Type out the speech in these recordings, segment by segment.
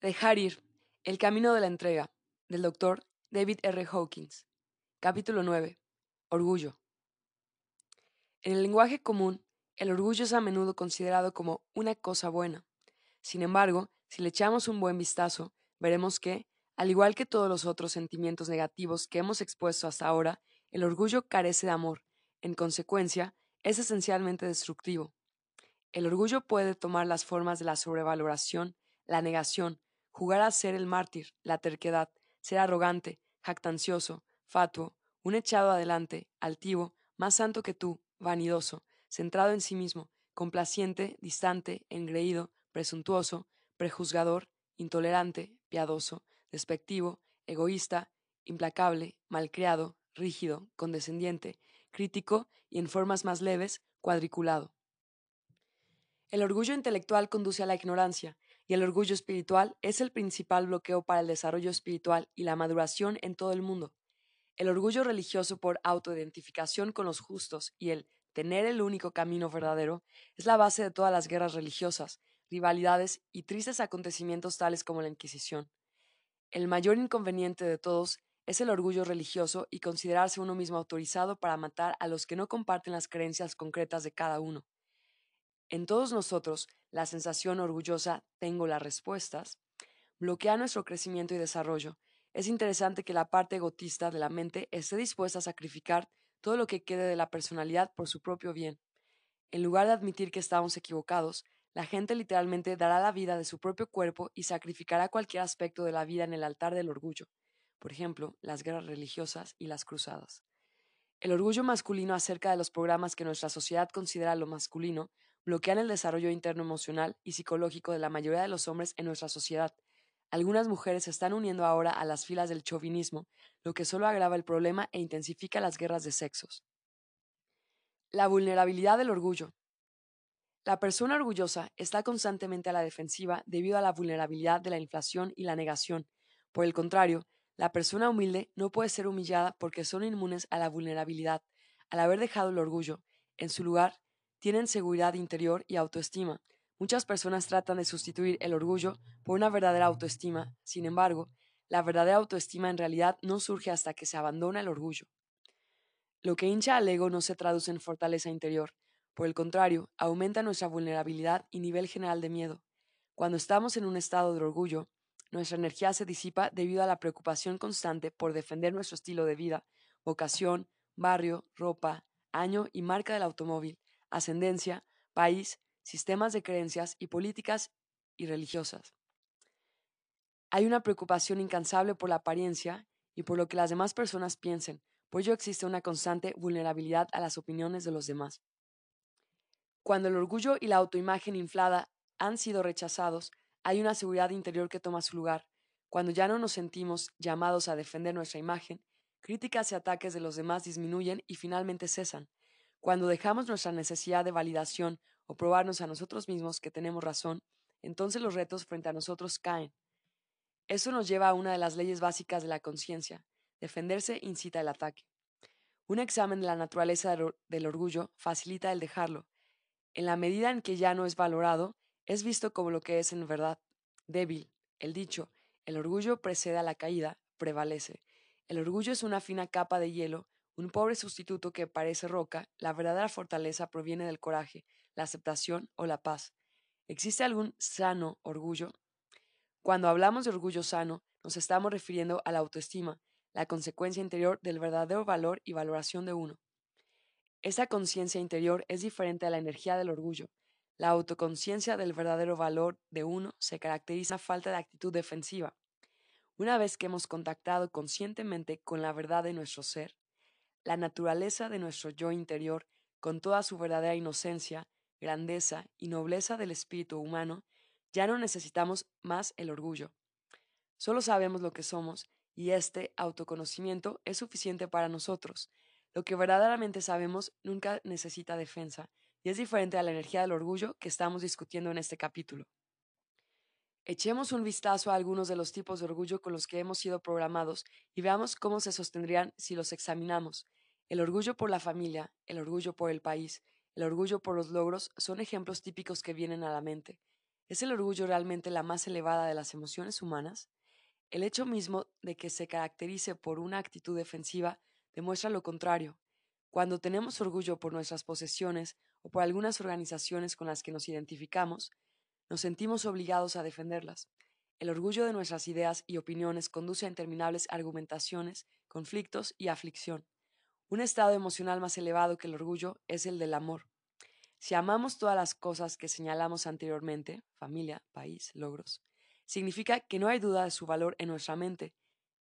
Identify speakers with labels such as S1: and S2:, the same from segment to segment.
S1: Dejar ir. El camino de la entrega. Del doctor David R. Hawkins. Capítulo 9. Orgullo. En el lenguaje común, el orgullo es a menudo considerado como una cosa buena. Sin embargo, si le echamos un buen vistazo, veremos que, al igual que todos los otros sentimientos negativos que hemos expuesto hasta ahora, el orgullo carece de amor. En consecuencia, es esencialmente destructivo. El orgullo puede tomar las formas de la sobrevaloración, la negación, jugar a ser el mártir, la terquedad, ser arrogante, jactancioso, fatuo, un echado adelante, altivo, más santo que tú, vanidoso, centrado en sí mismo, complaciente, distante, engreído, presuntuoso, prejuzgador, intolerante, piadoso, despectivo, egoísta, implacable, malcriado, rígido, condescendiente, crítico y en formas más leves, cuadriculado. El orgullo intelectual conduce a la ignorancia, y el orgullo espiritual es el principal bloqueo para el desarrollo espiritual y la maduración en todo el mundo. El orgullo religioso por autoidentificación con los justos y el tener el único camino verdadero es la base de todas las guerras religiosas, rivalidades y tristes acontecimientos tales como la Inquisición. El mayor inconveniente de todos es el orgullo religioso y considerarse uno mismo autorizado para matar a los que no comparten las creencias concretas de cada uno. En todos nosotros, la sensación orgullosa tengo las respuestas bloquea nuestro crecimiento y desarrollo. Es interesante que la parte egotista de la mente esté dispuesta a sacrificar todo lo que quede de la personalidad por su propio bien. En lugar de admitir que estamos equivocados, la gente literalmente dará la vida de su propio cuerpo y sacrificará cualquier aspecto de la vida en el altar del orgullo, por ejemplo, las guerras religiosas y las cruzadas. El orgullo masculino acerca de los programas que nuestra sociedad considera lo masculino bloquean el desarrollo interno emocional y psicológico de la mayoría de los hombres en nuestra sociedad. Algunas mujeres se están uniendo ahora a las filas del chauvinismo, lo que solo agrava el problema e intensifica las guerras de sexos. La vulnerabilidad del orgullo. La persona orgullosa está constantemente a la defensiva debido a la vulnerabilidad de la inflación y la negación. Por el contrario, la persona humilde no puede ser humillada porque son inmunes a la vulnerabilidad. Al haber dejado el orgullo, en su lugar, tienen seguridad interior y autoestima. Muchas personas tratan de sustituir el orgullo por una verdadera autoestima. Sin embargo, la verdadera autoestima en realidad no surge hasta que se abandona el orgullo. Lo que hincha al ego no se traduce en fortaleza interior. Por el contrario, aumenta nuestra vulnerabilidad y nivel general de miedo. Cuando estamos en un estado de orgullo, nuestra energía se disipa debido a la preocupación constante por defender nuestro estilo de vida, vocación, barrio, ropa, año y marca del automóvil, ascendencia, país, sistemas de creencias y políticas y religiosas. Hay una preocupación incansable por la apariencia y por lo que las demás personas piensen, pues ello existe una constante vulnerabilidad a las opiniones de los demás. Cuando el orgullo y la autoimagen inflada han sido rechazados, hay una seguridad interior que toma su lugar. Cuando ya no nos sentimos llamados a defender nuestra imagen, críticas y ataques de los demás disminuyen y finalmente cesan. Cuando dejamos nuestra necesidad de validación o probarnos a nosotros mismos que tenemos razón, entonces los retos frente a nosotros caen. Eso nos lleva a una de las leyes básicas de la conciencia. Defenderse incita el ataque. Un examen de la naturaleza del orgullo facilita el dejarlo. En la medida en que ya no es valorado, es visto como lo que es en verdad, débil. El dicho, el orgullo precede a la caída, prevalece. El orgullo es una fina capa de hielo un pobre sustituto que parece roca, la verdadera fortaleza proviene del coraje, la aceptación o la paz. ¿Existe algún sano orgullo? Cuando hablamos de orgullo sano, nos estamos refiriendo a la autoestima, la consecuencia interior del verdadero valor y valoración de uno. Esa conciencia interior es diferente a la energía del orgullo. La autoconciencia del verdadero valor de uno se caracteriza por falta de actitud defensiva. Una vez que hemos contactado conscientemente con la verdad de nuestro ser, la naturaleza de nuestro yo interior, con toda su verdadera inocencia, grandeza y nobleza del espíritu humano, ya no necesitamos más el orgullo. Solo sabemos lo que somos y este autoconocimiento es suficiente para nosotros. Lo que verdaderamente sabemos nunca necesita defensa y es diferente a la energía del orgullo que estamos discutiendo en este capítulo. Echemos un vistazo a algunos de los tipos de orgullo con los que hemos sido programados y veamos cómo se sostendrían si los examinamos. El orgullo por la familia, el orgullo por el país, el orgullo por los logros son ejemplos típicos que vienen a la mente. ¿Es el orgullo realmente la más elevada de las emociones humanas? El hecho mismo de que se caracterice por una actitud defensiva demuestra lo contrario. Cuando tenemos orgullo por nuestras posesiones o por algunas organizaciones con las que nos identificamos, nos sentimos obligados a defenderlas. El orgullo de nuestras ideas y opiniones conduce a interminables argumentaciones, conflictos y aflicción. Un estado emocional más elevado que el orgullo es el del amor. Si amamos todas las cosas que señalamos anteriormente, familia, país, logros, significa que no hay duda de su valor en nuestra mente.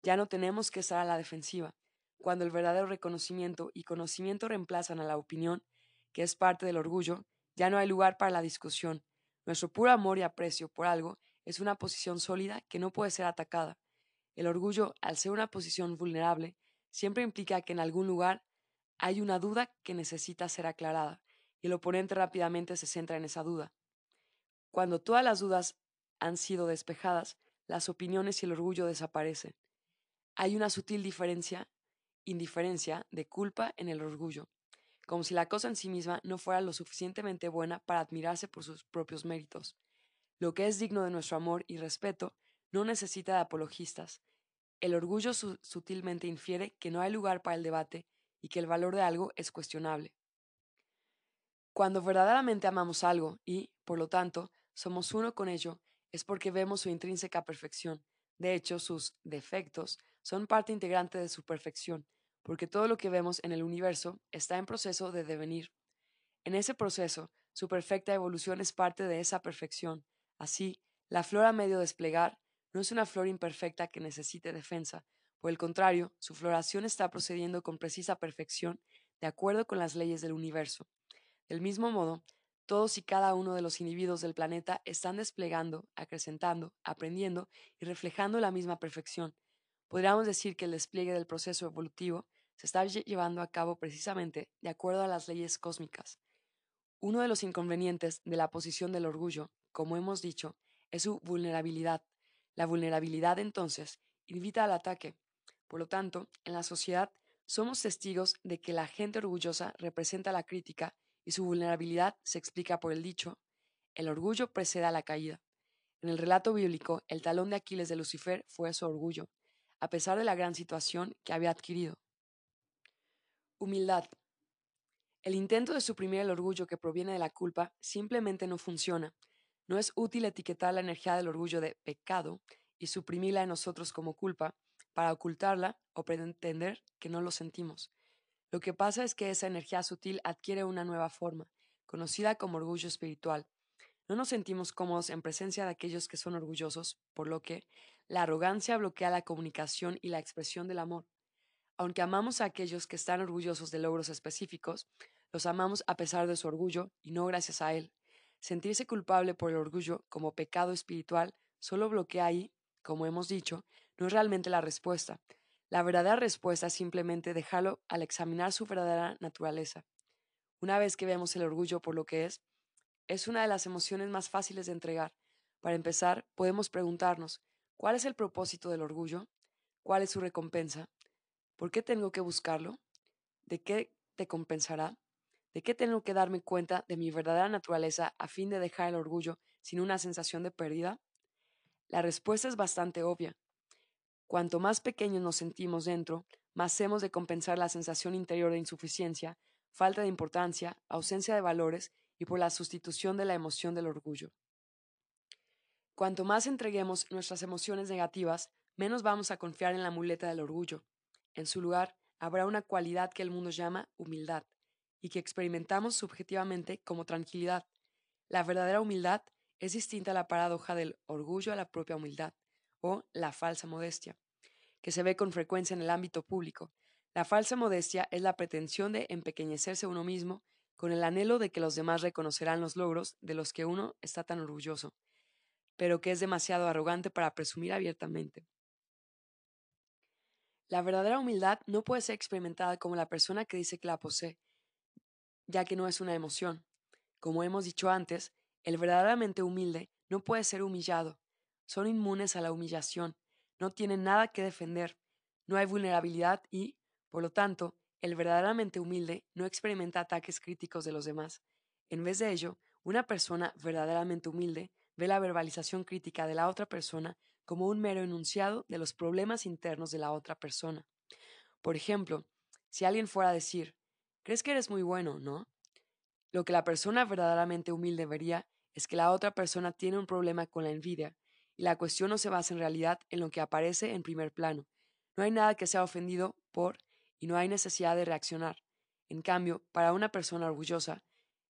S1: Ya no tenemos que estar a la defensiva. Cuando el verdadero reconocimiento y conocimiento reemplazan a la opinión, que es parte del orgullo, ya no hay lugar para la discusión. Nuestro puro amor y aprecio por algo es una posición sólida que no puede ser atacada. El orgullo, al ser una posición vulnerable, siempre implica que en algún lugar hay una duda que necesita ser aclarada, y el oponente rápidamente se centra en esa duda. Cuando todas las dudas han sido despejadas, las opiniones y el orgullo desaparecen. Hay una sutil diferencia, indiferencia de culpa en el orgullo, como si la cosa en sí misma no fuera lo suficientemente buena para admirarse por sus propios méritos. Lo que es digno de nuestro amor y respeto no necesita de apologistas. El orgullo sutilmente infiere que no hay lugar para el debate y que el valor de algo es cuestionable. Cuando verdaderamente amamos algo y, por lo tanto, somos uno con ello, es porque vemos su intrínseca perfección. De hecho, sus defectos son parte integrante de su perfección, porque todo lo que vemos en el universo está en proceso de devenir. En ese proceso, su perfecta evolución es parte de esa perfección. Así, la flor a medio desplegar no es una flor imperfecta que necesite defensa, por el contrario, su floración está procediendo con precisa perfección de acuerdo con las leyes del universo. Del mismo modo, todos y cada uno de los individuos del planeta están desplegando, acrecentando, aprendiendo y reflejando la misma perfección. Podríamos decir que el despliegue del proceso evolutivo se está llevando a cabo precisamente de acuerdo a las leyes cósmicas. Uno de los inconvenientes de la posición del orgullo, como hemos dicho, es su vulnerabilidad. La vulnerabilidad, entonces, invita al ataque. Por lo tanto, en la sociedad somos testigos de que la gente orgullosa representa la crítica y su vulnerabilidad se explica por el dicho, el orgullo precede a la caída. En el relato bíblico, el talón de Aquiles de Lucifer fue su orgullo, a pesar de la gran situación que había adquirido. Humildad. El intento de suprimir el orgullo que proviene de la culpa simplemente no funciona. No es útil etiquetar la energía del orgullo de pecado y suprimirla en nosotros como culpa para ocultarla o pretender que no lo sentimos. Lo que pasa es que esa energía sutil adquiere una nueva forma, conocida como orgullo espiritual. No nos sentimos cómodos en presencia de aquellos que son orgullosos, por lo que la arrogancia bloquea la comunicación y la expresión del amor. Aunque amamos a aquellos que están orgullosos de logros específicos, los amamos a pesar de su orgullo y no gracias a él. Sentirse culpable por el orgullo como pecado espiritual solo bloquea ahí, como hemos dicho, no es realmente la respuesta, la verdadera respuesta es simplemente dejarlo al examinar su verdadera naturaleza. Una vez que vemos el orgullo por lo que es, es una de las emociones más fáciles de entregar. Para empezar, podemos preguntarnos, ¿cuál es el propósito del orgullo? ¿Cuál es su recompensa? ¿Por qué tengo que buscarlo? ¿De qué te compensará? ¿De qué tengo que darme cuenta de mi verdadera naturaleza a fin de dejar el orgullo sin una sensación de pérdida? La respuesta es bastante obvia. Cuanto más pequeños nos sentimos dentro, más hemos de compensar la sensación interior de insuficiencia, falta de importancia, ausencia de valores y por la sustitución de la emoción del orgullo. Cuanto más entreguemos nuestras emociones negativas, menos vamos a confiar en la muleta del orgullo. En su lugar, habrá una cualidad que el mundo llama humildad y que experimentamos subjetivamente como tranquilidad. La verdadera humildad es distinta a la paradoja del orgullo a la propia humildad o la falsa modestia, que se ve con frecuencia en el ámbito público. La falsa modestia es la pretensión de empequeñecerse uno mismo con el anhelo de que los demás reconocerán los logros de los que uno está tan orgulloso, pero que es demasiado arrogante para presumir abiertamente. La verdadera humildad no puede ser experimentada como la persona que dice que la posee, ya que no es una emoción. Como hemos dicho antes, el verdaderamente humilde no puede ser humillado, son inmunes a la humillación, no tienen nada que defender, no hay vulnerabilidad y, por lo tanto, el verdaderamente humilde no experimenta ataques críticos de los demás. En vez de ello, una persona verdaderamente humilde ve la verbalización crítica de la otra persona como un mero enunciado de los problemas internos de la otra persona. Por ejemplo, si alguien fuera a decir, crees que eres muy bueno, ¿no? Lo que la persona verdaderamente humilde vería es que la otra persona tiene un problema con la envidia, y la cuestión no se basa en realidad en lo que aparece en primer plano. No hay nada que sea ofendido por y no hay necesidad de reaccionar. En cambio, para una persona orgullosa,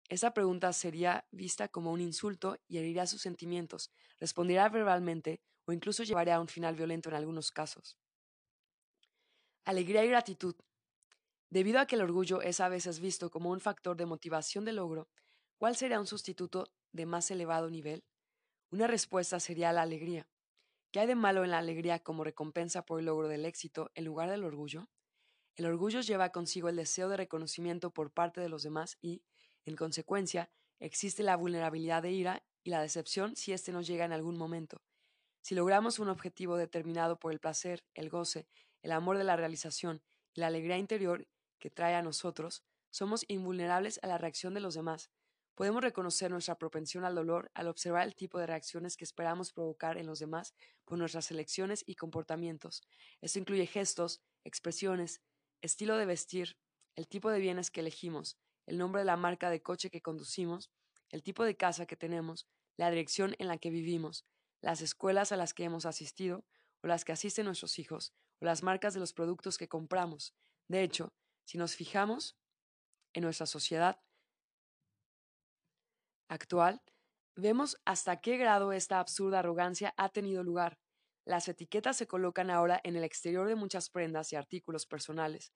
S1: esa pregunta sería vista como un insulto y heriría sus sentimientos, responderá verbalmente o incluso llevaría a un final violento en algunos casos. Alegría y gratitud. Debido a que el orgullo es a veces visto como un factor de motivación de logro, ¿cuál sería un sustituto de más elevado nivel? Una respuesta sería la alegría. ¿Qué hay de malo en la alegría como recompensa por el logro del éxito en lugar del orgullo? El orgullo lleva consigo el deseo de reconocimiento por parte de los demás y, en consecuencia, existe la vulnerabilidad de ira y la decepción si éste no llega en algún momento. Si logramos un objetivo determinado por el placer, el goce el amor de la realización y la alegría interior que trae a nosotros, somos invulnerables a la reacción de los demás. Podemos reconocer nuestra propensión al dolor al observar el tipo de reacciones que esperamos provocar en los demás por nuestras elecciones y comportamientos. Esto incluye gestos, expresiones, estilo de vestir, el tipo de bienes que elegimos, el nombre de la marca de coche que conducimos, el tipo de casa que tenemos, la dirección en la que vivimos, las escuelas a las que hemos asistido o las que asisten nuestros hijos, o las marcas de los productos que compramos. De hecho, si nos fijamos en nuestra sociedad actual, vemos hasta qué grado esta absurda arrogancia ha tenido lugar. Las etiquetas se colocan ahora en el exterior de muchas prendas y artículos personales.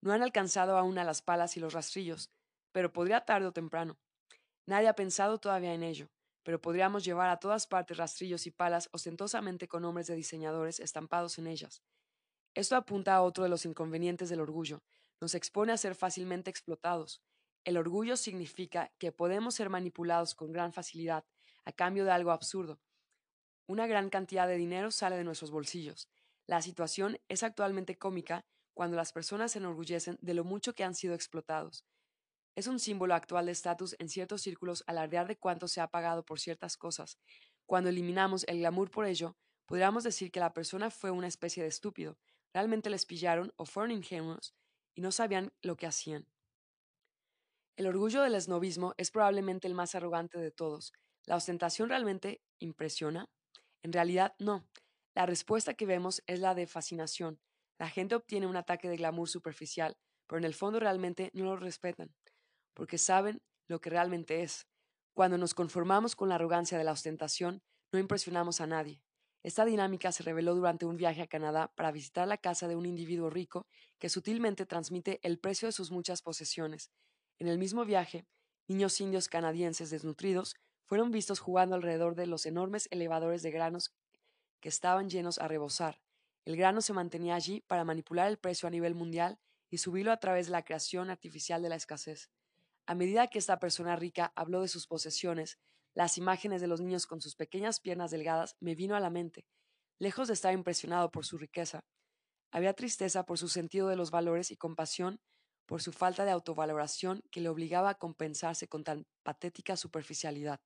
S1: No han alcanzado aún a las palas y los rastrillos, pero podría tarde o temprano. Nadie ha pensado todavía en ello, pero podríamos llevar a todas partes rastrillos y palas ostentosamente con nombres de diseñadores estampados en ellas. Esto apunta a otro de los inconvenientes del orgullo. Nos expone a ser fácilmente explotados. El orgullo significa que podemos ser manipulados con gran facilidad a cambio de algo absurdo. Una gran cantidad de dinero sale de nuestros bolsillos. La situación es actualmente cómica cuando las personas se enorgullecen de lo mucho que han sido explotados. Es un símbolo actual de estatus en ciertos círculos alardear de cuánto se ha pagado por ciertas cosas. Cuando eliminamos el glamour por ello, podríamos decir que la persona fue una especie de estúpido, Realmente les pillaron o fueron ingenuos y no sabían lo que hacían. El orgullo del esnovismo es probablemente el más arrogante de todos. ¿La ostentación realmente impresiona? En realidad, no. La respuesta que vemos es la de fascinación. La gente obtiene un ataque de glamour superficial, pero en el fondo realmente no lo respetan, porque saben lo que realmente es. Cuando nos conformamos con la arrogancia de la ostentación, no impresionamos a nadie. Esta dinámica se reveló durante un viaje a Canadá para visitar la casa de un individuo rico que sutilmente transmite el precio de sus muchas posesiones. En el mismo viaje, niños indios canadienses desnutridos fueron vistos jugando alrededor de los enormes elevadores de granos que estaban llenos a rebosar. El grano se mantenía allí para manipular el precio a nivel mundial y subirlo a través de la creación artificial de la escasez. A medida que esta persona rica habló de sus posesiones, las imágenes de los niños con sus pequeñas piernas delgadas me vino a la mente. Lejos de estar impresionado por su riqueza, había tristeza por su sentido de los valores y compasión por su falta de autovaloración que le obligaba a compensarse con tan patética superficialidad.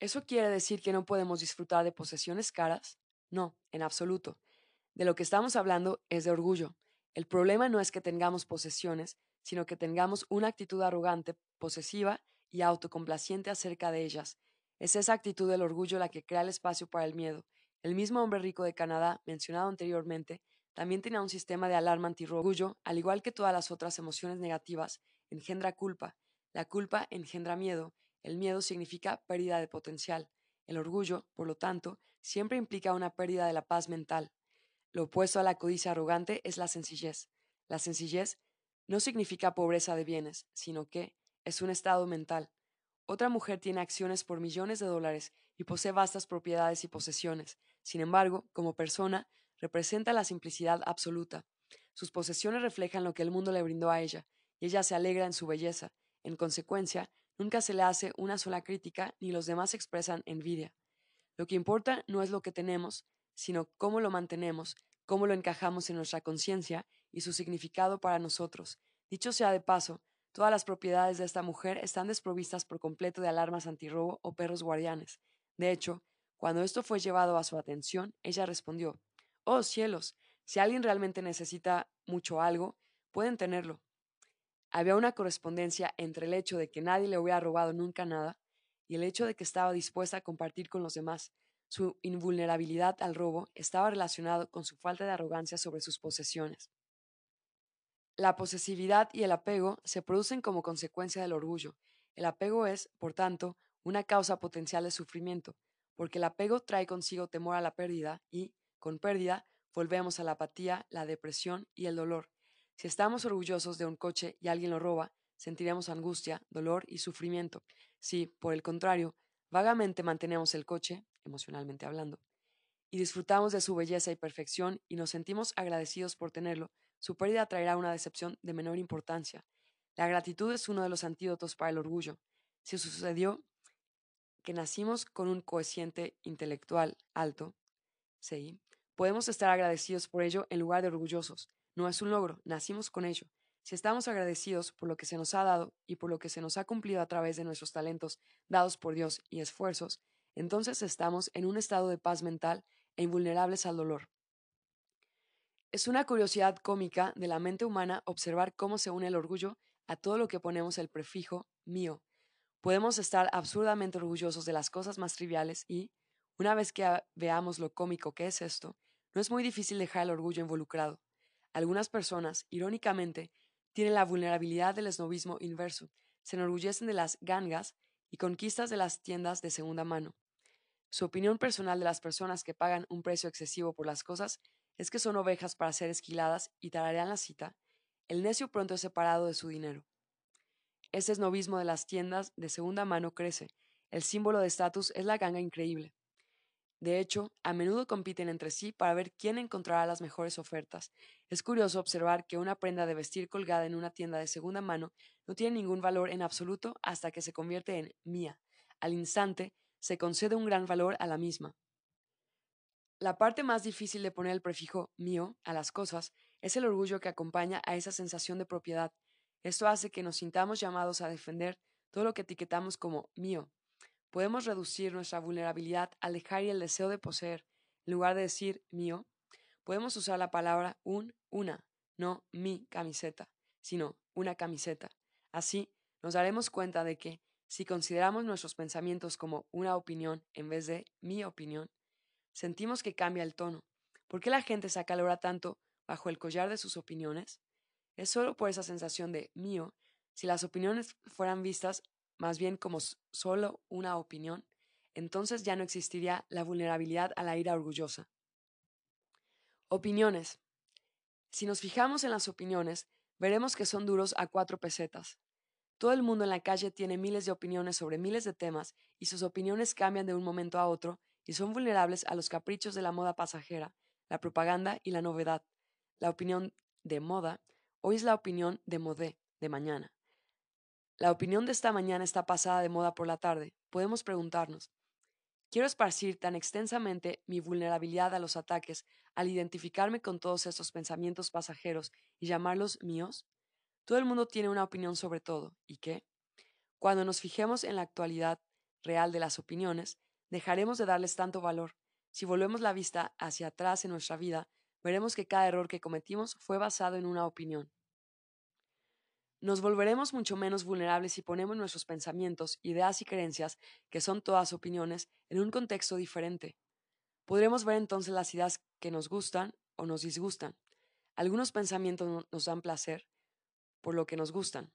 S1: ¿Eso quiere decir que no podemos disfrutar de posesiones caras? No, en absoluto. De lo que estamos hablando es de orgullo. El problema no es que tengamos posesiones, sino que tengamos una actitud arrogante, posesiva y autocomplaciente acerca de ellas. Es esa actitud del orgullo la que crea el espacio para el miedo. El mismo hombre rico de Canadá, mencionado anteriormente, también tenía un sistema de alarma anti-orgullo, al igual que todas las otras emociones negativas, engendra culpa. La culpa engendra miedo. El miedo significa pérdida de potencial. El orgullo, por lo tanto, siempre implica una pérdida de la paz mental. Lo opuesto a la codicia arrogante es la sencillez. La sencillez no significa pobreza de bienes, sino que, es un estado mental. Otra mujer tiene acciones por millones de dólares y posee vastas propiedades y posesiones. Sin embargo, como persona, representa la simplicidad absoluta. Sus posesiones reflejan lo que el mundo le brindó a ella, y ella se alegra en su belleza. En consecuencia, nunca se le hace una sola crítica ni los demás expresan envidia. Lo que importa no es lo que tenemos, sino cómo lo mantenemos, cómo lo encajamos en nuestra conciencia y su significado para nosotros. Dicho sea de paso, Todas las propiedades de esta mujer están desprovistas por completo de alarmas antirrobo o perros guardianes. De hecho, cuando esto fue llevado a su atención, ella respondió, Oh cielos, si alguien realmente necesita mucho algo, pueden tenerlo. Había una correspondencia entre el hecho de que nadie le hubiera robado nunca nada y el hecho de que estaba dispuesta a compartir con los demás. Su invulnerabilidad al robo estaba relacionado con su falta de arrogancia sobre sus posesiones. La posesividad y el apego se producen como consecuencia del orgullo. El apego es, por tanto, una causa potencial de sufrimiento, porque el apego trae consigo temor a la pérdida y, con pérdida, volvemos a la apatía, la depresión y el dolor. Si estamos orgullosos de un coche y alguien lo roba, sentiremos angustia, dolor y sufrimiento. Si, por el contrario, vagamente mantenemos el coche, emocionalmente hablando, y disfrutamos de su belleza y perfección y nos sentimos agradecidos por tenerlo, su pérdida traerá una decepción de menor importancia. La gratitud es uno de los antídotos para el orgullo. Si sucedió que nacimos con un cociente intelectual alto, ¿sí? podemos estar agradecidos por ello en lugar de orgullosos. No es un logro, nacimos con ello. Si estamos agradecidos por lo que se nos ha dado y por lo que se nos ha cumplido a través de nuestros talentos dados por Dios y esfuerzos, entonces estamos en un estado de paz mental e invulnerables al dolor. Es una curiosidad cómica de la mente humana observar cómo se une el orgullo a todo lo que ponemos el prefijo mío. Podemos estar absurdamente orgullosos de las cosas más triviales y, una vez que veamos lo cómico que es esto, no es muy difícil dejar el orgullo involucrado. Algunas personas, irónicamente, tienen la vulnerabilidad del esnovismo inverso, se enorgullecen de las gangas y conquistas de las tiendas de segunda mano. Su opinión personal de las personas que pagan un precio excesivo por las cosas es que son ovejas para ser esquiladas y tararean la cita, el necio pronto es separado de su dinero. Ese esnovismo de las tiendas de segunda mano crece. El símbolo de estatus es la ganga increíble. De hecho, a menudo compiten entre sí para ver quién encontrará las mejores ofertas. Es curioso observar que una prenda de vestir colgada en una tienda de segunda mano no tiene ningún valor en absoluto hasta que se convierte en mía. Al instante, se concede un gran valor a la misma. La parte más difícil de poner el prefijo mío a las cosas es el orgullo que acompaña a esa sensación de propiedad. Esto hace que nos sintamos llamados a defender todo lo que etiquetamos como mío. Podemos reducir nuestra vulnerabilidad al dejar y el deseo de poseer. En lugar de decir mío, podemos usar la palabra un, una, no mi camiseta, sino una camiseta. Así, nos daremos cuenta de que, si consideramos nuestros pensamientos como una opinión en vez de mi opinión, sentimos que cambia el tono. ¿Por qué la gente se acalora tanto bajo el collar de sus opiniones? Es solo por esa sensación de mío. Si las opiniones fueran vistas más bien como solo una opinión, entonces ya no existiría la vulnerabilidad a la ira orgullosa. Opiniones. Si nos fijamos en las opiniones, veremos que son duros a cuatro pesetas. Todo el mundo en la calle tiene miles de opiniones sobre miles de temas y sus opiniones cambian de un momento a otro y son vulnerables a los caprichos de la moda pasajera, la propaganda y la novedad. La opinión de moda hoy es la opinión de modé de mañana. La opinión de esta mañana está pasada de moda por la tarde. Podemos preguntarnos, ¿quiero esparcir tan extensamente mi vulnerabilidad a los ataques al identificarme con todos estos pensamientos pasajeros y llamarlos míos? Todo el mundo tiene una opinión sobre todo, ¿y qué? Cuando nos fijemos en la actualidad real de las opiniones, dejaremos de darles tanto valor. Si volvemos la vista hacia atrás en nuestra vida, veremos que cada error que cometimos fue basado en una opinión. Nos volveremos mucho menos vulnerables si ponemos nuestros pensamientos, ideas y creencias, que son todas opiniones, en un contexto diferente. Podremos ver entonces las ideas que nos gustan o nos disgustan. Algunos pensamientos nos dan placer por lo que nos gustan.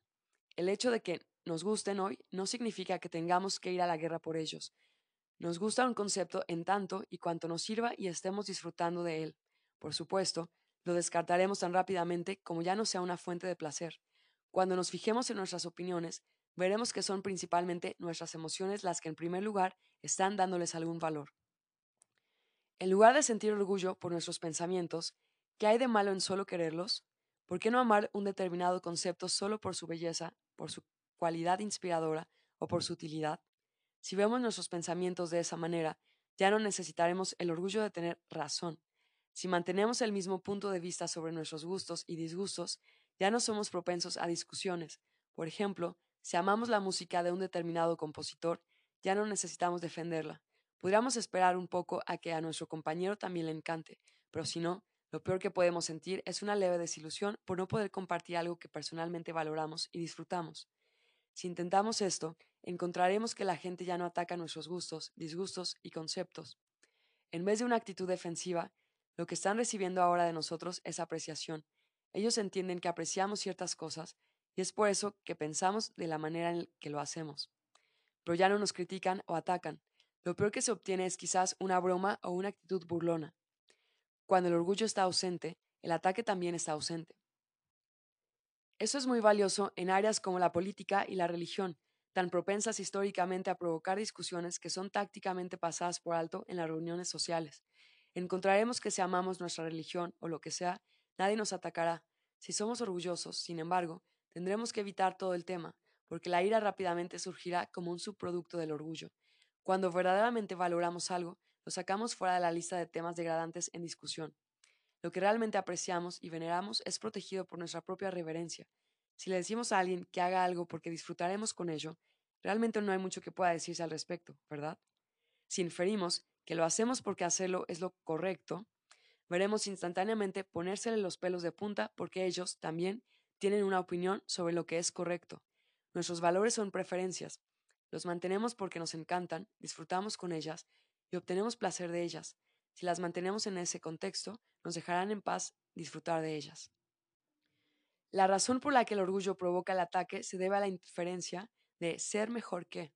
S1: El hecho de que nos gusten hoy no significa que tengamos que ir a la guerra por ellos. Nos gusta un concepto en tanto y cuanto nos sirva y estemos disfrutando de él. Por supuesto, lo descartaremos tan rápidamente como ya no sea una fuente de placer. Cuando nos fijemos en nuestras opiniones, veremos que son principalmente nuestras emociones las que en primer lugar están dándoles algún valor. En lugar de sentir orgullo por nuestros pensamientos, ¿qué hay de malo en solo quererlos? ¿Por qué no amar un determinado concepto solo por su belleza, por su cualidad inspiradora o por su utilidad? Si vemos nuestros pensamientos de esa manera, ya no necesitaremos el orgullo de tener razón. Si mantenemos el mismo punto de vista sobre nuestros gustos y disgustos, ya no somos propensos a discusiones, Por ejemplo, si amamos la música de un determinado compositor, ya no necesitamos defenderla. Podríamos esperar un poco a que a nuestro compañero también le encante, pero si no, lo peor que podemos sentir es una leve desilusión por no poder compartir algo que personalmente valoramos y disfrutamos. Si intentamos esto, encontraremos que la gente ya no ataca nuestros gustos, disgustos y conceptos. En vez de una actitud defensiva, lo que están recibiendo ahora de nosotros es apreciación. Ellos entienden que apreciamos ciertas cosas y es por eso que pensamos de la manera en que lo hacemos. Pero ya no nos critican o atacan. Lo peor que se obtiene es quizás una broma o una actitud burlona. Cuando el orgullo está ausente, el ataque también está ausente. Eso es muy valioso en áreas como la política y la religión, tan propensas históricamente a provocar discusiones que son tácticamente pasadas por alto en las reuniones sociales. Encontraremos que si amamos nuestra religión o lo que sea, nadie nos atacará. Si somos orgullosos, sin embargo, tendremos que evitar todo el tema, porque la ira rápidamente surgirá como un subproducto del orgullo. Cuando verdaderamente valoramos algo, lo sacamos fuera de la lista de temas degradantes en discusión. Lo que realmente apreciamos y veneramos es protegido por nuestra propia reverencia. Si le decimos a alguien que haga algo porque disfrutaremos con ello, realmente no hay mucho que pueda decirse al respecto, ¿verdad? Si inferimos que lo hacemos porque hacerlo es lo correcto, veremos instantáneamente ponérsele los pelos de punta porque ellos también tienen una opinión sobre lo que es correcto. Nuestros valores son preferencias. Los mantenemos porque nos encantan, disfrutamos con ellas y obtenemos placer de ellas. Si las mantenemos en ese contexto, nos dejarán en paz disfrutar de ellas. La razón por la que el orgullo provoca el ataque se debe a la inferencia de ser mejor que,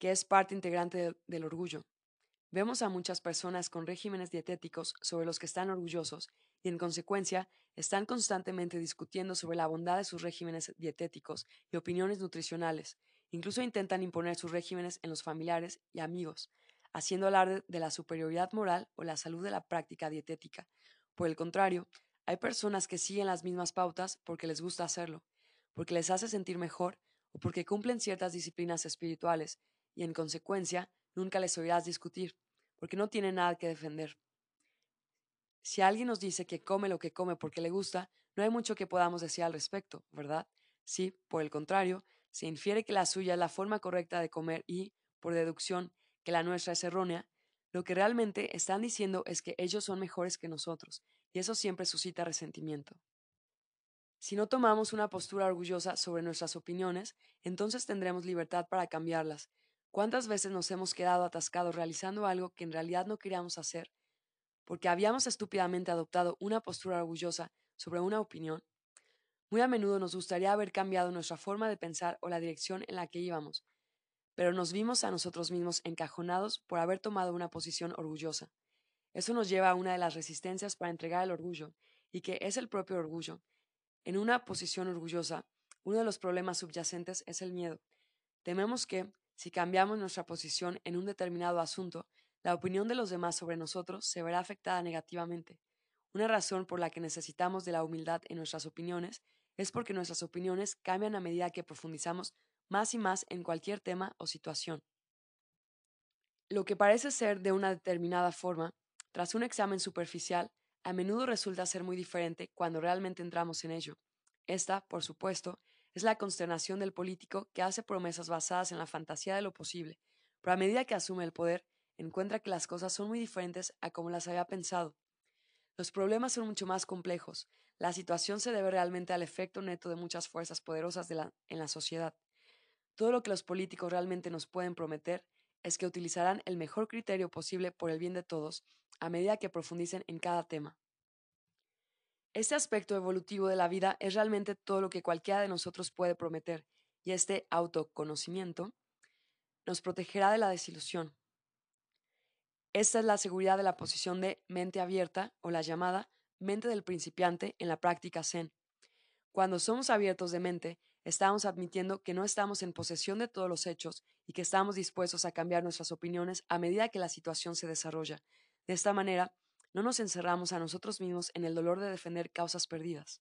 S1: que es parte integrante del orgullo. Vemos a muchas personas con regímenes dietéticos sobre los que están orgullosos y en consecuencia están constantemente discutiendo sobre la bondad de sus regímenes dietéticos y opiniones nutricionales. Incluso intentan imponer sus regímenes en los familiares y amigos, haciendo alarde de la superioridad moral o la salud de la práctica dietética. Por el contrario, hay personas que siguen las mismas pautas porque les gusta hacerlo, porque les hace sentir mejor o porque cumplen ciertas disciplinas espirituales y en consecuencia nunca les oirás discutir, porque no tienen nada que defender. Si alguien nos dice que come lo que come porque le gusta, no hay mucho que podamos decir al respecto, ¿verdad? Si, por el contrario, se infiere que la suya es la forma correcta de comer y, por deducción, que la nuestra es errónea, lo que realmente están diciendo es que ellos son mejores que nosotros, y eso siempre suscita resentimiento. Si no tomamos una postura orgullosa sobre nuestras opiniones, entonces tendremos libertad para cambiarlas. ¿Cuántas veces nos hemos quedado atascados realizando algo que en realidad no queríamos hacer? Porque habíamos estúpidamente adoptado una postura orgullosa sobre una opinión. Muy a menudo nos gustaría haber cambiado nuestra forma de pensar o la dirección en la que íbamos, pero nos vimos a nosotros mismos encajonados por haber tomado una posición orgullosa. Eso nos lleva a una de las resistencias para entregar el orgullo, y que es el propio orgullo. En una posición orgullosa, uno de los problemas subyacentes es el miedo. Tememos que, si cambiamos nuestra posición en un determinado asunto, la opinión de los demás sobre nosotros se verá afectada negativamente. Una razón por la que necesitamos de la humildad en nuestras opiniones es porque nuestras opiniones cambian a medida que profundizamos más y más en cualquier tema o situación. Lo que parece ser de una determinada forma, tras un examen superficial, a menudo resulta ser muy diferente cuando realmente entramos en ello. Esta, por supuesto, es la consternación del político que hace promesas basadas en la fantasía de lo posible, pero a medida que asume el poder, encuentra que las cosas son muy diferentes a como las había pensado. Los problemas son mucho más complejos. La situación se debe realmente al efecto neto de muchas fuerzas poderosas en la sociedad. Todo lo que los políticos realmente nos pueden prometer es que utilizarán el mejor criterio posible por el bien de todos a medida que profundicen en cada tema. Este aspecto evolutivo de la vida es realmente todo lo que cualquiera de nosotros puede prometer, y este autoconocimiento nos protegerá de la desilusión. Esta es la seguridad de la posición de mente abierta o la llamada mente del principiante en la práctica Zen. Cuando somos abiertos de mente, estamos admitiendo que no estamos en posesión de todos los hechos y que estamos dispuestos a cambiar nuestras opiniones a medida que la situación se desarrolla. De esta manera, no nos encerramos a nosotros mismos en el dolor de defender causas perdidas.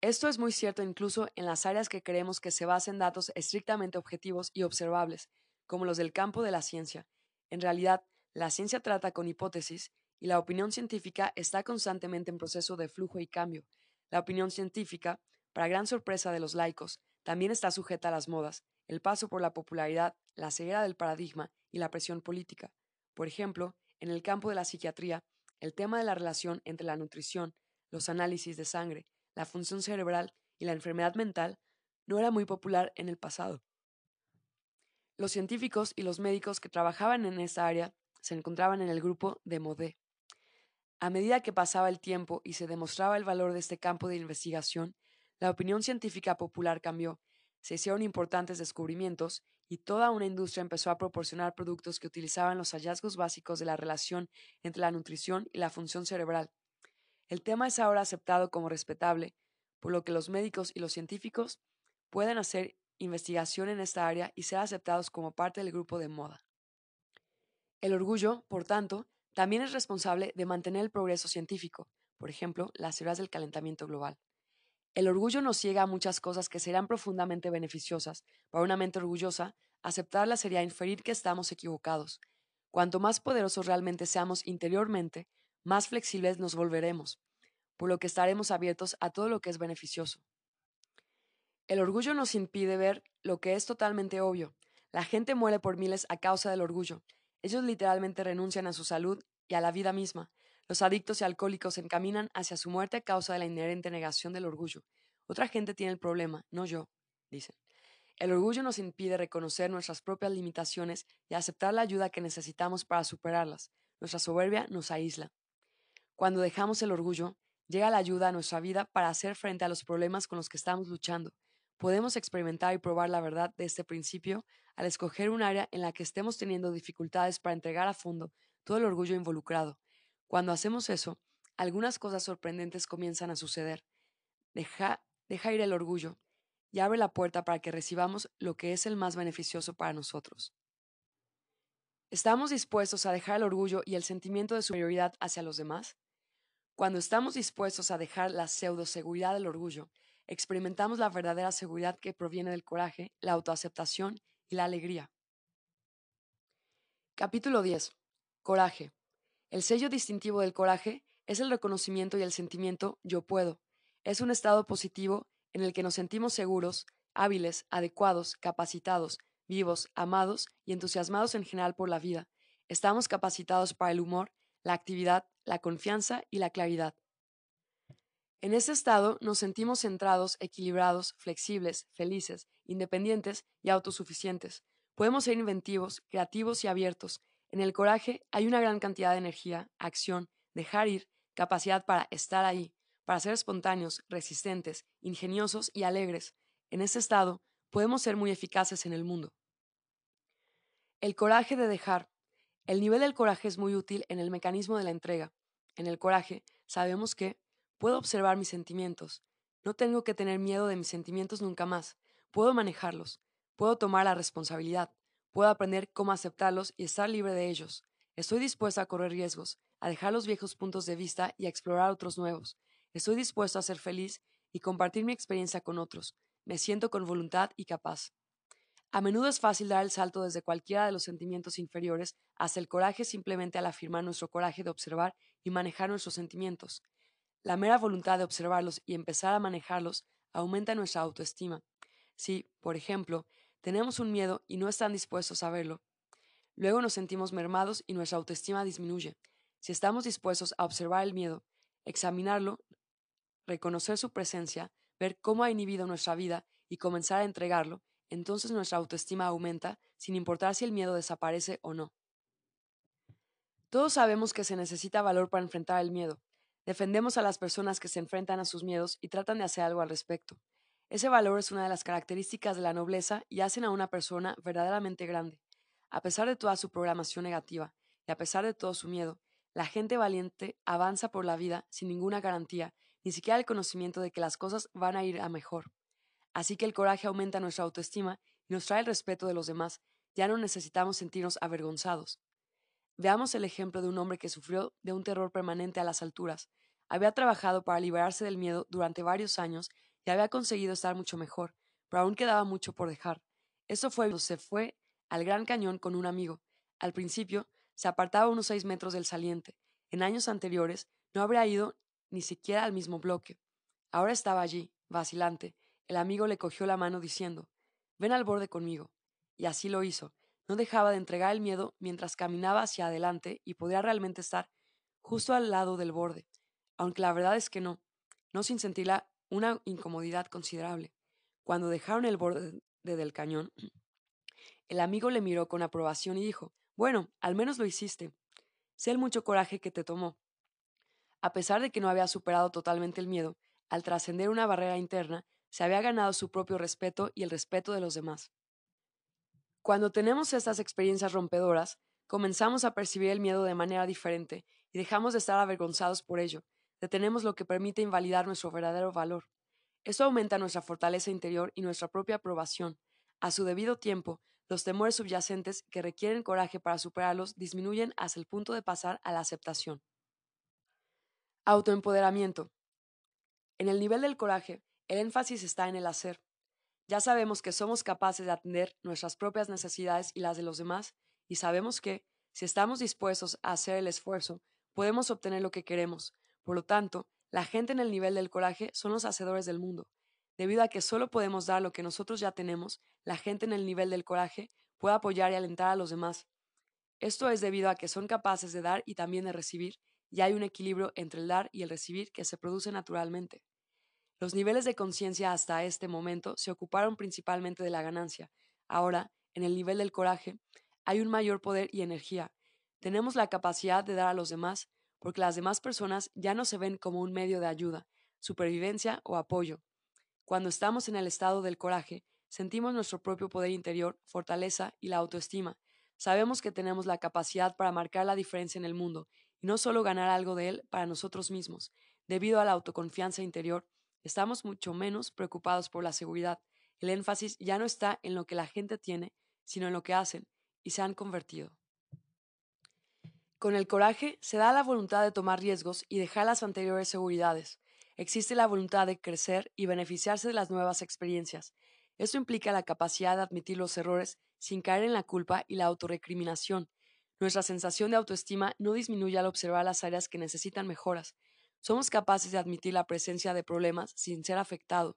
S1: Esto es muy cierto incluso en las áreas que creemos que se basan en datos estrictamente objetivos y observables, como los del campo de la ciencia. En realidad, la ciencia trata con hipótesis y la opinión científica está constantemente en proceso de flujo y cambio. La opinión científica para gran sorpresa de los laicos, también está sujeta a las modas, el paso por la popularidad, la ceguera del paradigma y la presión política. Por ejemplo, en el campo de la psiquiatría, el tema de la relación entre la nutrición, los análisis de sangre, la función cerebral y la enfermedad mental no era muy popular en el pasado. Los científicos y los médicos que trabajaban en esta área se encontraban en el grupo de Modé. A medida que pasaba el tiempo y se demostraba el valor de este campo de investigación, la opinión científica popular cambió, se hicieron importantes descubrimientos y toda una industria empezó a proporcionar productos que utilizaban los hallazgos básicos de la relación entre la nutrición y la función cerebral. El tema es ahora aceptado como respetable, por lo que los médicos y los científicos pueden hacer investigación en esta área y ser aceptados como parte del grupo de moda. El orgullo, por tanto, también es responsable de mantener el progreso científico, por ejemplo, las teorías del calentamiento global. El orgullo nos ciega a muchas cosas que serán profundamente beneficiosas. Para una mente orgullosa, aceptarlas sería inferir que estamos equivocados. Cuanto más poderosos realmente seamos interiormente, más flexibles nos volveremos, por lo que estaremos abiertos a todo lo que es beneficioso. El orgullo nos impide ver lo que es totalmente obvio. La gente muere por miles a causa del orgullo. Ellos literalmente renuncian a su salud y a la vida misma. Los adictos y alcohólicos se encaminan hacia su muerte a causa de la inherente negación del orgullo. Otra gente tiene el problema, no yo, dicen. El orgullo nos impide reconocer nuestras propias limitaciones y aceptar la ayuda que necesitamos para superarlas. Nuestra soberbia nos aísla. Cuando dejamos el orgullo, llega la ayuda a nuestra vida para hacer frente a los problemas con los que estamos luchando. Podemos experimentar y probar la verdad de este principio al escoger un área en la que estemos teniendo dificultades para entregar a fondo todo el orgullo involucrado. Cuando hacemos eso, algunas cosas sorprendentes comienzan a suceder. Deja, ir el orgullo y abre la puerta para que recibamos lo que es el más beneficioso para nosotros. ¿Estamos dispuestos a dejar el orgullo y el sentimiento de superioridad hacia los demás? Cuando estamos dispuestos a dejar la pseudo-seguridad del orgullo, experimentamos la verdadera seguridad que proviene del coraje, la autoaceptación y la alegría. Capítulo 10. Coraje. El sello distintivo del coraje es el reconocimiento y el sentimiento yo puedo. Es un estado positivo en el que nos sentimos seguros, hábiles, adecuados, capacitados, vivos, amados y entusiasmados en general por la vida. Estamos capacitados para el humor, la actividad, la confianza y la claridad. En ese estado nos sentimos centrados, equilibrados, flexibles, felices, independientes y autosuficientes. Podemos ser inventivos, creativos y abiertos. En el coraje hay una gran cantidad de energía, acción, dejar ir, capacidad para estar ahí, para ser espontáneos, resistentes, ingeniosos y alegres. En ese estado podemos ser muy eficaces en el mundo. El coraje de dejar. El nivel del coraje es muy útil en el mecanismo de la entrega. En el coraje sabemos que Puedo observar mis sentimientos. No tengo que tener miedo de mis sentimientos nunca más. Puedo manejarlos. Puedo tomar la responsabilidad. Puedo aprender cómo aceptarlos y estar libre de ellos. Estoy dispuesto a correr riesgos, a dejar los viejos puntos de vista y a explorar otros nuevos. Estoy dispuesto a ser feliz y compartir mi experiencia con otros. Me siento con voluntad y capaz. A menudo es fácil dar el salto desde cualquiera de los sentimientos inferiores hasta el coraje simplemente al afirmar nuestro coraje de observar y manejar nuestros sentimientos. La mera voluntad de observarlos y empezar a manejarlos aumenta nuestra autoestima. Si, por ejemplo, tenemos un miedo y no están dispuestos a verlo, luego nos sentimos mermados y nuestra autoestima disminuye. Si estamos dispuestos a observar el miedo, examinarlo, reconocer su presencia, ver cómo ha inhibido nuestra vida y comenzar a entregarlo, entonces nuestra autoestima aumenta sin importar si el miedo desaparece o no. Todos sabemos que se necesita valor para enfrentar el miedo, Defendemos a las personas que se enfrentan a sus miedos y tratan de hacer algo al respecto. Ese valor es una de las características de la nobleza y hacen a una persona verdaderamente grande. A pesar de toda su programación negativa y a pesar de todo su miedo, la gente valiente avanza por la vida sin ninguna garantía, ni siquiera el conocimiento de que las cosas van a ir a mejor. Así que el coraje aumenta nuestra autoestima y nos trae el respeto de los demás. Ya no necesitamos sentirnos avergonzados. Veamos el ejemplo de un hombre que sufrió de un terror permanente a las alturas. Había trabajado para liberarse del miedo durante varios años había conseguido estar mucho mejor, pero aún quedaba mucho por dejar. Eso fue cuando se fue al Gran Cañón con un amigo. Al principio, se apartaba unos seis metros del saliente. En años anteriores, no habría ido ni siquiera al mismo bloque. Ahora estaba allí, vacilante, el amigo le cogió la mano diciendo, Ven al borde conmigo. Y así lo hizo. No dejaba de entregar el miedo mientras caminaba hacia adelante y podía realmente estar justo al lado del borde, aunque la verdad es que no, no sin sentir una incomodidad considerable. Cuando dejaron el borde del cañón, el amigo le miró con aprobación y dijo, Bueno, al menos lo hiciste. Sé el mucho coraje que te tomó. A pesar de que no había superado totalmente el miedo, al trascender una barrera interna, se había ganado su propio respeto y el respeto de los demás. Cuando tenemos estas experiencias rompedoras, comenzamos a percibir el miedo de manera diferente y dejamos de estar avergonzados por ello. Detenemos lo que permite invalidar nuestro verdadero valor. Esto aumenta nuestra fortaleza interior y nuestra propia aprobación. A su debido tiempo, los temores subyacentes que requieren coraje para superarlos disminuyen hasta el punto de pasar a la aceptación. Autoempoderamiento. En el nivel del coraje, el énfasis está en el hacer. Ya sabemos que somos capaces de atender nuestras propias necesidades y las de los demás, y sabemos que, si estamos dispuestos a hacer el esfuerzo, podemos obtener lo que queremos. Por lo tanto, la gente en el nivel del coraje son los hacedores del mundo. Debido a que solo podemos dar lo que nosotros ya tenemos, la gente en el nivel del coraje puede apoyar y alentar a los demás. Esto es debido a que son capaces de dar y también de recibir, y hay un equilibrio entre el dar y el recibir que se produce naturalmente. Los niveles de conciencia hasta este momento se ocuparon principalmente de la ganancia. Ahora, en el nivel del coraje, hay un mayor poder y energía. Tenemos la capacidad de dar a los demás, porque las demás personas ya no se ven como un medio de ayuda, supervivencia o apoyo. Cuando estamos en el estado del coraje, sentimos nuestro propio poder interior, fortaleza y la autoestima. Sabemos que tenemos la capacidad para marcar la diferencia en el mundo, y no solo ganar algo de él para nosotros mismos. Debido a la autoconfianza interior, Estamos mucho menos preocupados por la seguridad. El énfasis ya no está en lo que la gente tiene, sino en lo que hacen, y se han convertido. Con el coraje se da la voluntad de tomar riesgos y dejar las anteriores seguridades. Existe la voluntad de crecer y beneficiarse de las nuevas experiencias. Esto implica la capacidad de admitir los errores sin caer en la culpa y la autorrecriminación. Nuestra sensación de autoestima no disminuye al observar las áreas que necesitan mejoras, somos capaces de admitir la presencia de problemas sin ser afectado.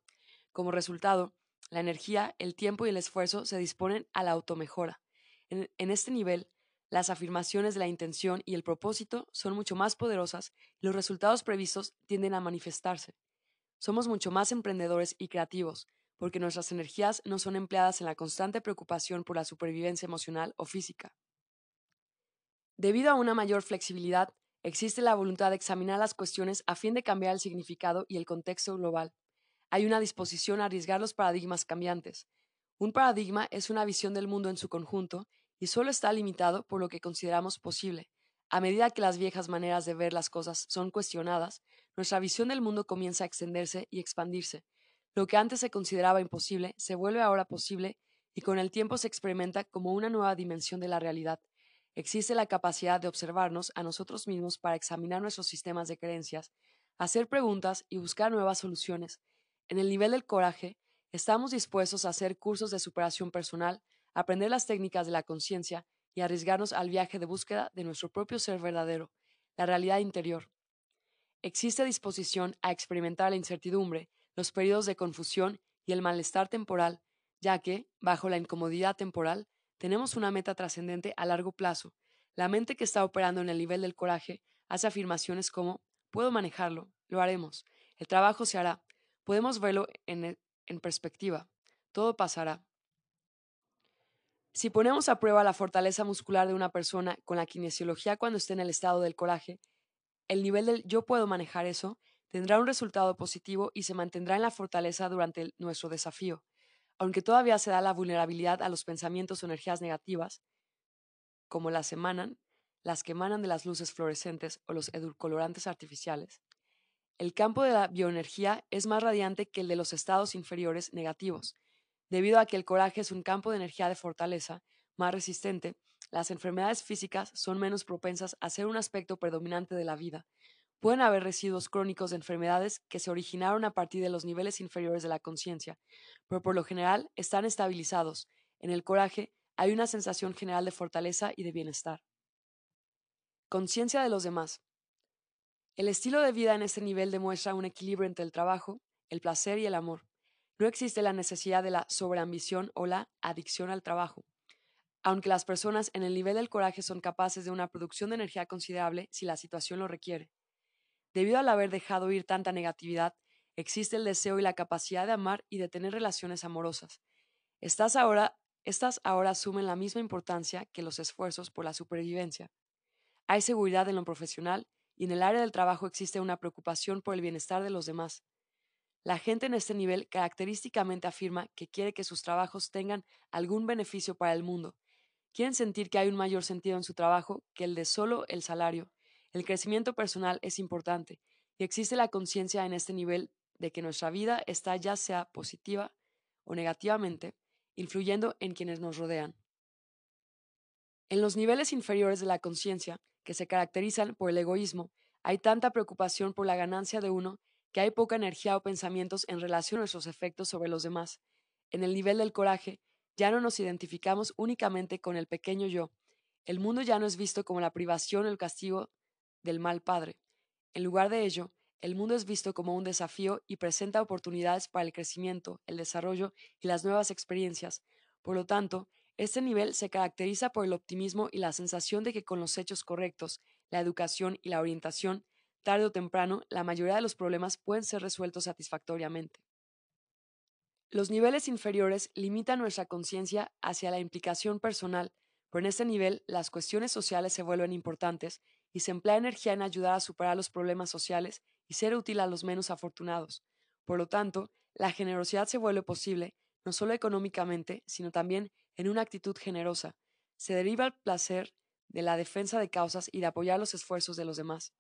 S1: Como resultado, la energía, el tiempo y el esfuerzo se disponen a la automejora. En, en este nivel, las afirmaciones de la intención y el propósito son mucho más poderosas y los resultados previstos tienden a manifestarse. Somos mucho más emprendedores y creativos, porque nuestras energías no son empleadas en la constante preocupación por la supervivencia emocional o física. Debido a una mayor flexibilidad, Existe la voluntad de examinar las cuestiones a fin de cambiar el significado y el contexto global. Hay una disposición a arriesgar los paradigmas cambiantes. Un paradigma es una visión del mundo en su conjunto y solo está limitado por lo que consideramos posible. A medida que las viejas maneras de ver las cosas son cuestionadas, nuestra visión del mundo comienza a extenderse y expandirse. Lo que antes se consideraba imposible se vuelve ahora posible y con el tiempo se experimenta como una nueva dimensión de la realidad. Existe la capacidad de observarnos a nosotros mismos para examinar nuestros sistemas de creencias, hacer preguntas y buscar nuevas soluciones. En el nivel del coraje, estamos dispuestos a hacer cursos de superación personal, aprender las técnicas de la conciencia y arriesgarnos al viaje de búsqueda de nuestro propio ser verdadero, la realidad interior. Existe disposición a experimentar la incertidumbre, los periodos de confusión y el malestar temporal, ya que, bajo la incomodidad temporal, tenemos una meta trascendente a largo plazo. La mente que está operando en el nivel del coraje hace afirmaciones como puedo manejarlo, lo haremos, el trabajo se hará, podemos verlo en, en perspectiva, todo pasará. Si ponemos a prueba la fortaleza muscular de una persona con la kinesiología cuando esté en el estado del coraje, el nivel del yo puedo manejar eso tendrá un resultado positivo y se mantendrá en la fortaleza durante nuestro desafío aunque todavía se da la vulnerabilidad a los pensamientos o energías negativas, como las emanan, las que emanan de las luces fluorescentes o los edulcorantes artificiales, el campo de la bioenergía es más radiante que el de los estados inferiores negativos. Debido a que el coraje es un campo de energía de fortaleza más resistente, las enfermedades físicas son menos propensas a ser un aspecto predominante de la vida, Pueden haber residuos crónicos de enfermedades que se originaron a partir de los niveles inferiores de la conciencia, pero por lo general están estabilizados. En el coraje hay una sensación general de fortaleza y de bienestar. Conciencia de los demás. El estilo de vida en este nivel demuestra un equilibrio entre el trabajo, el placer y el amor. No existe la necesidad de la sobreambición o la adicción al trabajo. Aunque las personas en el nivel del coraje son capaces de una producción de energía considerable si la situación lo requiere. Debido al haber dejado ir tanta negatividad, existe el deseo y la capacidad de amar y de tener relaciones amorosas. Estas ahora, estas ahora asumen la misma importancia que los esfuerzos por la supervivencia. Hay seguridad en lo profesional y en el área del trabajo existe una preocupación por el bienestar de los demás. La gente en este nivel característicamente afirma que quiere que sus trabajos tengan algún beneficio para el mundo. Quieren sentir que hay un mayor sentido en su trabajo que el de solo el salario. El crecimiento personal es importante y existe la conciencia en este nivel de que nuestra vida está ya sea positiva o negativamente, influyendo en quienes nos rodean. En los niveles inferiores de la conciencia, que se caracterizan por el egoísmo, hay tanta preocupación por la ganancia de uno que hay poca energía o pensamientos en relación a nuestros efectos sobre los demás. En el nivel del coraje, ya no nos identificamos únicamente con el pequeño yo. El mundo ya no es visto como la privación o el castigo del mal padre. En lugar de ello, el mundo es visto como un desafío y presenta oportunidades para el crecimiento, el desarrollo y las nuevas experiencias. Por lo tanto, este nivel se caracteriza por el optimismo y la sensación de que con los hechos correctos, la educación y la orientación, tarde o temprano, la mayoría de los problemas pueden ser resueltos satisfactoriamente. Los niveles inferiores limitan nuestra conciencia hacia la implicación personal, pero en este nivel las cuestiones sociales se vuelven importantes y se emplea energía en ayudar a superar los problemas sociales y ser útil a los menos afortunados. Por lo tanto, la generosidad se vuelve posible no solo económicamente, sino también en una actitud generosa. Se deriva el placer de la defensa de causas y de apoyar los esfuerzos de los demás.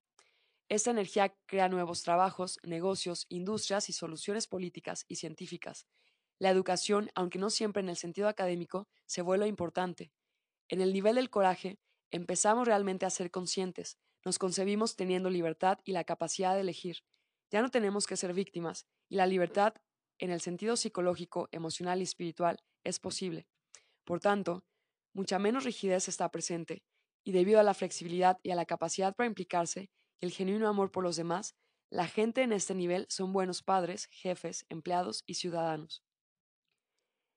S1: Esta energía crea nuevos trabajos, negocios, industrias y soluciones políticas y científicas. La educación, aunque no siempre en el sentido académico, se vuelve importante. En el nivel del coraje, empezamos realmente a ser conscientes, nos concebimos teniendo libertad y la capacidad de elegir. Ya no tenemos que ser víctimas, y la libertad en el sentido psicológico, emocional y espiritual, es posible. Por tanto, mucha menos rigidez está presente, y debido a la flexibilidad y a la capacidad para implicarse el genuino amor por los demás, la gente en este nivel son buenos padres, jefes, empleados y ciudadanos.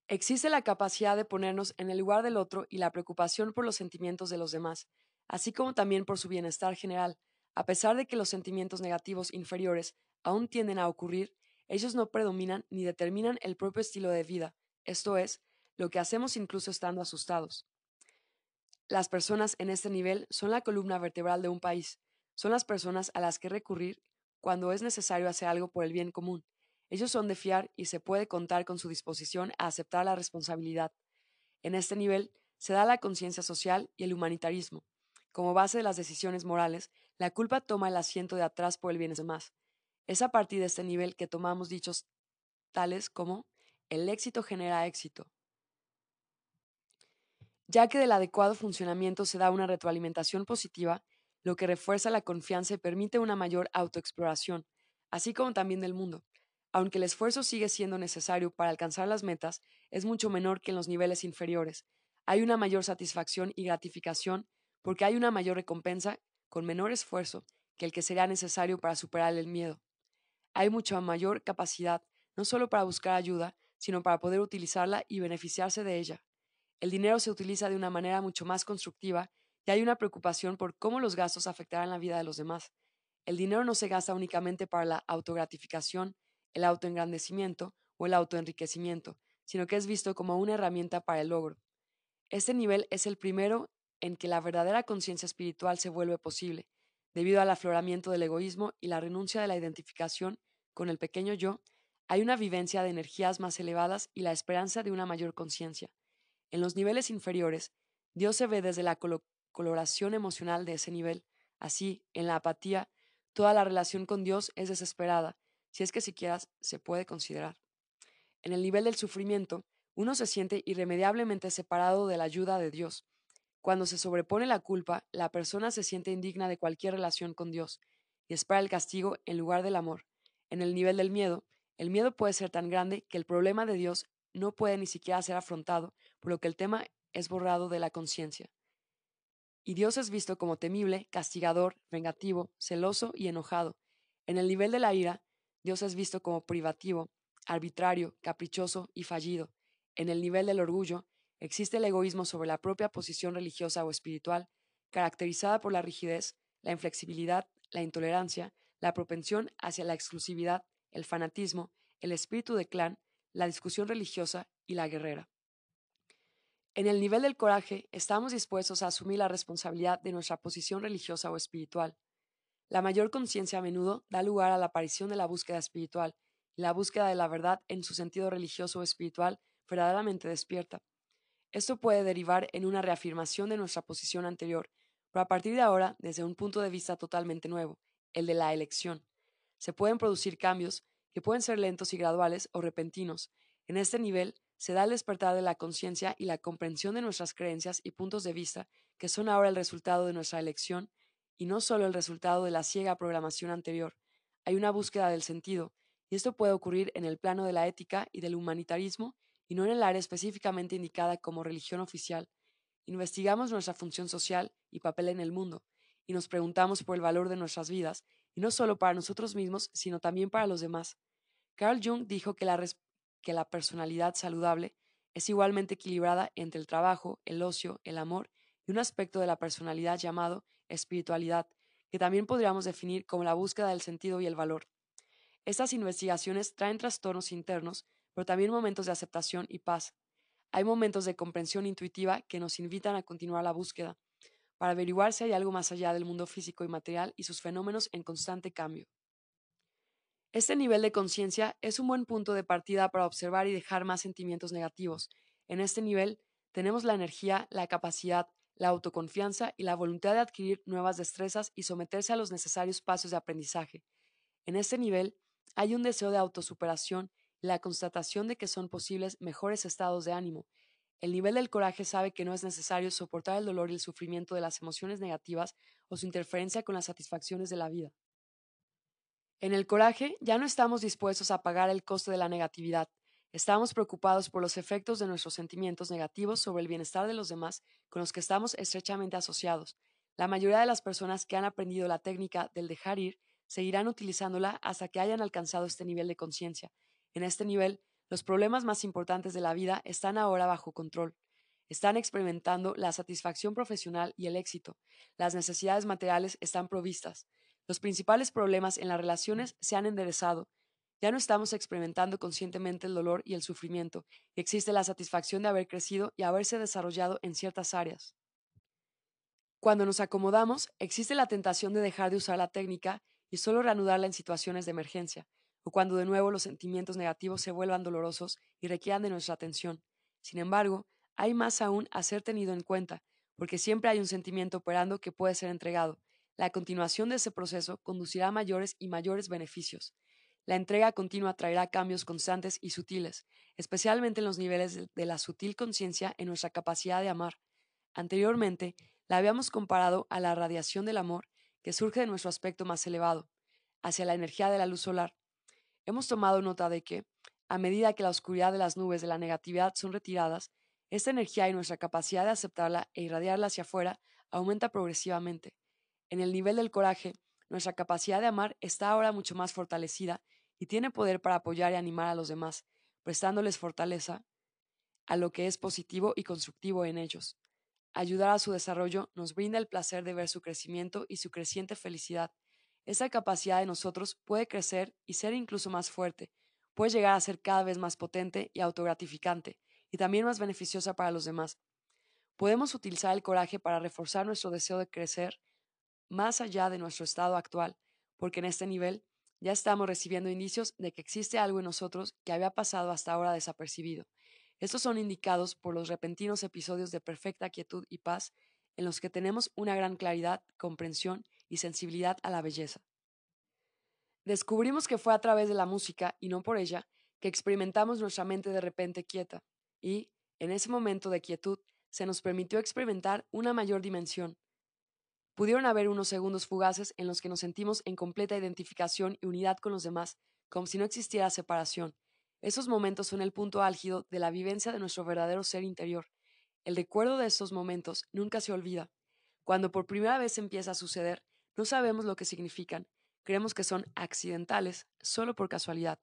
S1: Existe la capacidad de ponernos en el lugar del otro y la preocupación por los sentimientos de los demás, así como también por su bienestar general, a pesar de que los sentimientos negativos inferiores aún tienden a ocurrir ellos no predominan ni determinan el propio estilo de vida, esto es, lo que hacemos incluso estando asustados. Las personas en este nivel son la columna vertebral de un país, son las personas a las que recurrir cuando es necesario hacer algo por el bien común. Ellos son de fiar y se puede contar con su disposición a aceptar la responsabilidad. En este nivel se da la conciencia social y el humanitarismo. Como base de las decisiones morales, la culpa toma el asiento de atrás por el bien de demás. Es a partir de este nivel que tomamos dichos tales como el éxito genera éxito, ya que del adecuado funcionamiento se da una retroalimentación positiva, lo que refuerza la confianza y permite una mayor autoexploración, así como también del mundo. Aunque el esfuerzo sigue siendo necesario para alcanzar las metas, es mucho menor que en los niveles inferiores. Hay una mayor satisfacción y gratificación porque hay una mayor recompensa con menor esfuerzo que el que sería necesario para superar el miedo hay mucha mayor capacidad, no solo para buscar ayuda, sino para poder utilizarla y beneficiarse de ella. El dinero se utiliza de una manera mucho más constructiva y hay una preocupación por cómo los gastos afectarán la vida de los demás. El dinero no se gasta únicamente para la autogratificación, el autoengrandecimiento o el autoenriquecimiento, sino que es visto como una herramienta para el logro. Este nivel es el primero en que la verdadera conciencia espiritual se vuelve posible, Debido al afloramiento del egoísmo y la renuncia de la identificación con el pequeño yo, hay una vivencia de energías más elevadas y la esperanza de una mayor conciencia. En los niveles inferiores, Dios se ve desde la coloración emocional de ese nivel. Así, en la apatía, toda la relación con Dios es desesperada, si es que siquiera se puede considerar. En el nivel del sufrimiento, uno se siente irremediablemente separado de la ayuda de Dios, cuando se sobrepone la culpa, la persona se siente indigna de cualquier relación con Dios y espera el castigo en lugar del amor. En el nivel del miedo, el miedo puede ser tan grande que el problema de Dios no puede ni siquiera ser afrontado, por lo que el tema es borrado de la conciencia. Y Dios es visto como temible, castigador, vengativo, celoso y enojado. En el nivel de la ira, Dios es visto como privativo, arbitrario, caprichoso y fallido. En el nivel del orgullo, existe el egoísmo sobre la propia posición religiosa o espiritual, caracterizada por la rigidez, la inflexibilidad, la intolerancia, la propensión hacia la exclusividad, el fanatismo, el espíritu de clan, la discusión religiosa y la guerrera. En el nivel del coraje, estamos dispuestos a asumir la responsabilidad de nuestra posición religiosa o espiritual. La mayor conciencia a menudo da lugar a la aparición de la búsqueda espiritual, la búsqueda de la verdad en su sentido religioso o espiritual verdaderamente despierta. Esto puede derivar en una reafirmación de nuestra posición anterior, pero a partir de ahora desde un punto de vista totalmente nuevo, el de la elección. Se pueden producir cambios que pueden ser lentos y graduales o repentinos. En este nivel se da el despertar de la conciencia y la comprensión de nuestras creencias y puntos de vista que son ahora el resultado de nuestra elección y no solo el resultado de la ciega programación anterior. Hay una búsqueda del sentido, y esto puede ocurrir en el plano de la ética y del humanitarismo y no en el área específicamente indicada como religión oficial. Investigamos nuestra función social y papel en el mundo, y nos preguntamos por el valor de nuestras vidas, y no solo para nosotros mismos, sino también para los demás. Carl Jung dijo que la, que la personalidad saludable es igualmente equilibrada entre el trabajo, el ocio, el amor y un aspecto de la personalidad llamado espiritualidad, que también podríamos definir como la búsqueda del sentido y el valor. Estas investigaciones traen trastornos internos, pero también momentos de aceptación y paz. Hay momentos de comprensión intuitiva que nos invitan a continuar la búsqueda, para averiguar si hay algo más allá del mundo físico y material y sus fenómenos en constante cambio. Este nivel de conciencia es un buen punto de partida para observar y dejar más sentimientos negativos. En este nivel tenemos la energía, la capacidad, la autoconfianza y la voluntad de adquirir nuevas destrezas y someterse a los necesarios pasos de aprendizaje. En este nivel hay un deseo de autosuperación y la constatación de que son posibles mejores estados de ánimo. El nivel del coraje sabe que no es necesario soportar el dolor y el sufrimiento de las emociones negativas o su interferencia con las satisfacciones de la vida. En el coraje ya no estamos dispuestos a pagar el costo de la negatividad, Estamos preocupados por los efectos de nuestros sentimientos negativos sobre el bienestar de los demás con los que estamos estrechamente asociados. La mayoría de las personas que han aprendido la técnica del dejar ir seguirán utilizándola hasta que hayan alcanzado este nivel de conciencia. En este nivel, los problemas más importantes de la vida están ahora bajo control. Están experimentando la satisfacción profesional y el éxito. Las necesidades materiales están provistas. Los principales problemas en las relaciones se han enderezado ya no estamos experimentando conscientemente el dolor y el sufrimiento, y existe la satisfacción de haber crecido y haberse desarrollado en ciertas áreas. Cuando nos acomodamos, existe la tentación de dejar de usar la técnica y solo reanudarla en situaciones de emergencia, o cuando de nuevo los sentimientos negativos se vuelvan dolorosos y requieran de nuestra atención. Sin embargo, hay más aún a ser tenido en cuenta, porque siempre hay un sentimiento operando que puede ser entregado. La continuación de ese proceso conducirá a mayores y mayores beneficios. La entrega continua traerá cambios constantes y sutiles, especialmente en los niveles de la sutil conciencia en nuestra capacidad de amar. Anteriormente, la habíamos comparado a la radiación del amor que surge de nuestro aspecto más elevado, hacia la energía de la luz solar. Hemos tomado nota de que, a medida que la oscuridad de las nubes de la negatividad son retiradas, esta energía y nuestra capacidad de aceptarla e irradiarla hacia afuera aumenta progresivamente. En el nivel del coraje, nuestra capacidad de amar está ahora mucho más fortalecida y tiene poder para apoyar y animar a los demás, prestándoles fortaleza a lo que es positivo y constructivo en ellos. Ayudar a su desarrollo nos brinda el placer de ver su crecimiento y su creciente felicidad. Esa capacidad de nosotros puede crecer y ser incluso más fuerte, puede llegar a ser cada vez más potente y autogratificante, y también más beneficiosa para los demás. Podemos utilizar el coraje para reforzar nuestro deseo de crecer más allá de nuestro estado actual, porque en este nivel ya estamos recibiendo indicios de que existe algo en nosotros que había pasado hasta ahora desapercibido. Estos son indicados por los repentinos episodios de perfecta quietud y paz en los que tenemos una gran claridad, comprensión y sensibilidad a la belleza. Descubrimos que fue a través de la música, y no por ella, que experimentamos nuestra mente de repente quieta, y, en ese momento de quietud, se nos permitió experimentar una mayor dimensión, Pudieron haber unos segundos fugaces en los que nos sentimos en completa identificación y unidad con los demás, como si no existiera separación. Esos momentos son el punto álgido de la vivencia de nuestro verdadero ser interior. El recuerdo de estos momentos nunca se olvida. Cuando por primera vez empieza a suceder, no sabemos lo que significan. creemos que son accidentales solo por casualidad.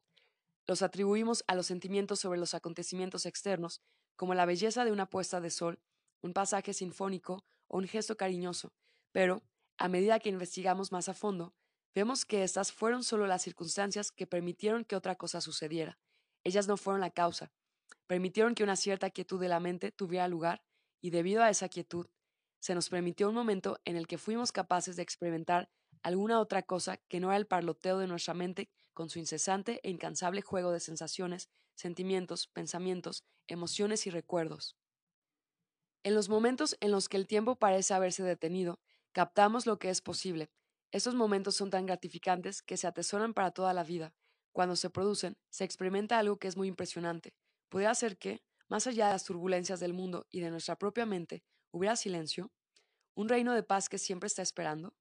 S1: Los atribuimos a los sentimientos sobre los acontecimientos externos, como la belleza de una puesta de sol, un pasaje sinfónico o un gesto cariñoso, pero, a medida que investigamos más a fondo, vemos que estas fueron solo las circunstancias que permitieron que otra cosa sucediera. Ellas no fueron la causa. Permitieron que una cierta quietud de la mente tuviera lugar, y debido a esa quietud, se nos permitió un momento en el que fuimos capaces de experimentar alguna otra cosa que no era el parloteo de nuestra mente con su incesante e incansable juego de sensaciones, sentimientos, pensamientos, emociones y recuerdos. En los momentos en los que el tiempo parece haberse detenido, captamos lo que es posible. Estos momentos son tan gratificantes que se atesoran para toda la vida. Cuando se producen, se experimenta algo que es muy impresionante. Puede ser que, más allá de las turbulencias del mundo y de nuestra propia mente, hubiera silencio, un reino de paz que siempre está esperando.